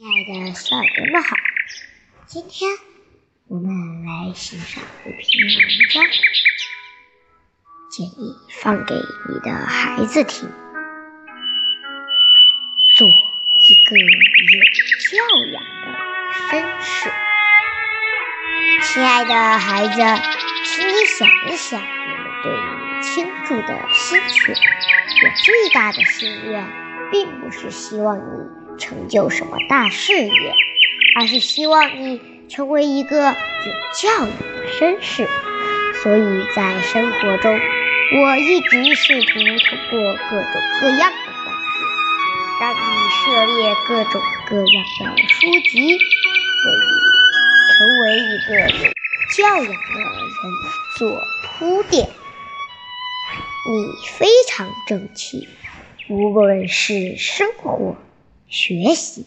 亲爱的小耳朵们好，今天我们来欣赏一篇文章，建议放给你的孩子听。做一个有教养的绅士。亲爱的孩子，请你想一想，我们对你倾注的心血。我最大的心愿，并不是希望你。成就什么大事业，而是希望你成为一个有教养的绅士。所以在生活中，我一直试图通过各种各样的方式，让你涉猎各种各样的书籍，为你成为一个有教养的人做铺垫。你非常争气，无论是生活。学习、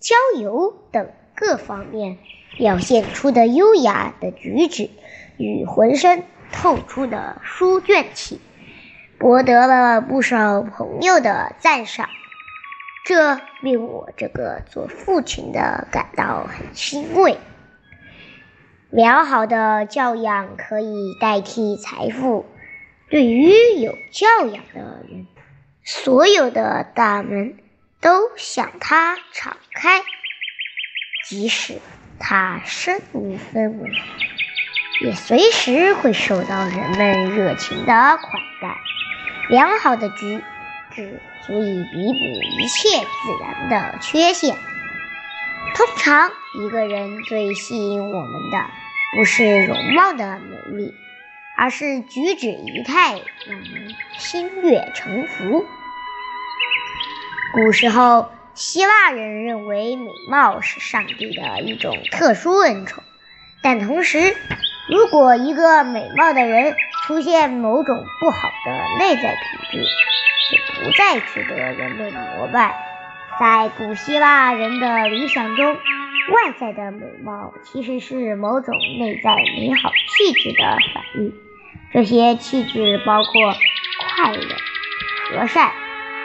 交友等各方面表现出的优雅的举止与浑身透出的书卷气，博得了不少朋友的赞赏，这令我这个做父亲的感到很欣慰。良好的教养可以代替财富，对于有教养的人，所有的大门。都向他敞开，即使他身无分文，也随时会受到人们热情的款待。良好的举止足以弥补一切自然的缺陷。通常，一个人最吸引我们的，不是容貌的美丽，而是举止仪态让人心悦诚服。古时候，希腊人认为美貌是上帝的一种特殊恩宠，但同时，如果一个美貌的人出现某种不好的内在品质，就不再值得人们膜拜。在古希腊人的理想中，外在的美貌其实是某种内在美好气质的反应，这些气质包括快乐、和善、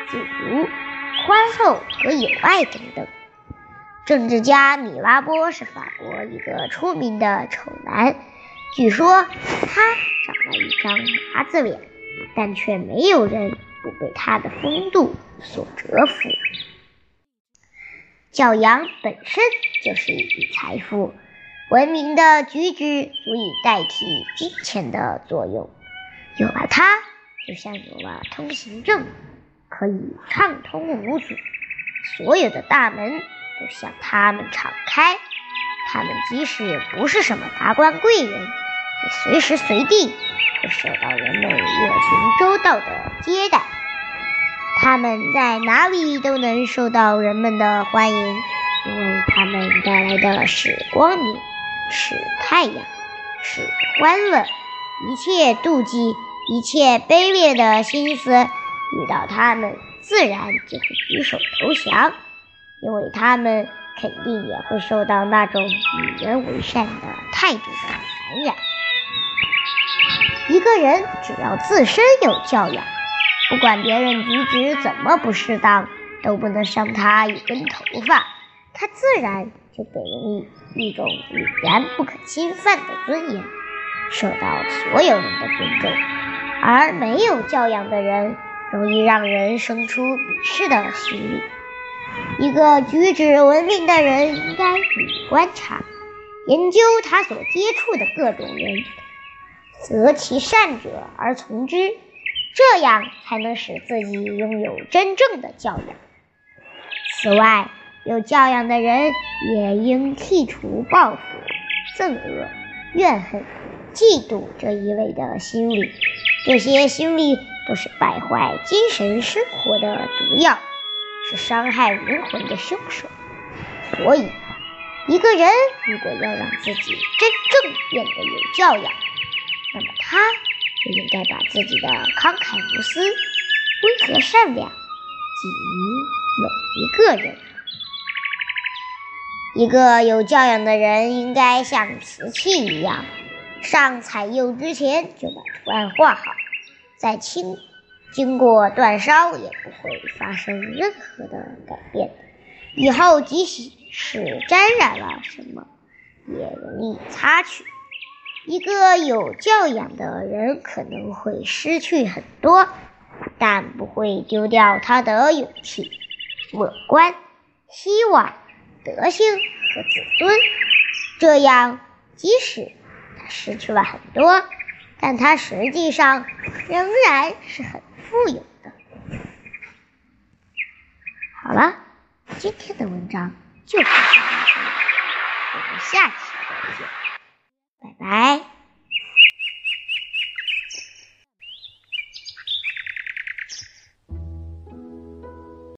自足。宽厚和友爱等等。政治家米拉波是法国一个出名的丑男，据说他长了一张麻子脸，但却没有人不被他的风度所折服。教养本身就是一笔财富，文明的举止足以代替金钱的作用。有了它，就像有了通行证。可以畅通无阻，所有的大门都向他们敞开。他们即使不是什么达官贵人，也随时随地会受到人们热情周到的接待。他们在哪里都能受到人们的欢迎，因为他们带来的是光明，是太阳，是欢乐。一切妒忌，一切卑劣的心思。遇到他们，自然就会举手投降，因为他们肯定也会受到那种与人为善的态度的感染。一个人只要自身有教养，不管别人举止怎么不适当，都不能伤他一根头发，他自然就给人一一种语言不可侵犯的尊严，受到所有人的尊重。而没有教养的人，容易让人生出鄙视的心理。一个举止文明的人应该注意观察、研究他所接触的各种人，择其善者而从之，这样才能使自己拥有真正的教养。此外，有教养的人也应剔除报复、憎恶、怨恨、嫉妒这一类的心理，这些心理。都是败坏精神生活的毒药，是伤害灵魂的凶手。所以，一个人如果要让自己真正变得有教养，那么他就应该把自己的慷慨无私、温和善良给予每一个人。一个有教养的人应该像瓷器一样，上彩釉之前就把图案画好。在清经过煅烧也不会发生任何的改变。以后即使是沾染了什么，也容易擦去。一个有教养的人可能会失去很多，但不会丢掉他的勇气、乐观、希望、德性和自尊。这样，即使他失去了很多，但他实际上仍然是很富有的。好了，今天的文章就到这里，我们下期再见，拜拜。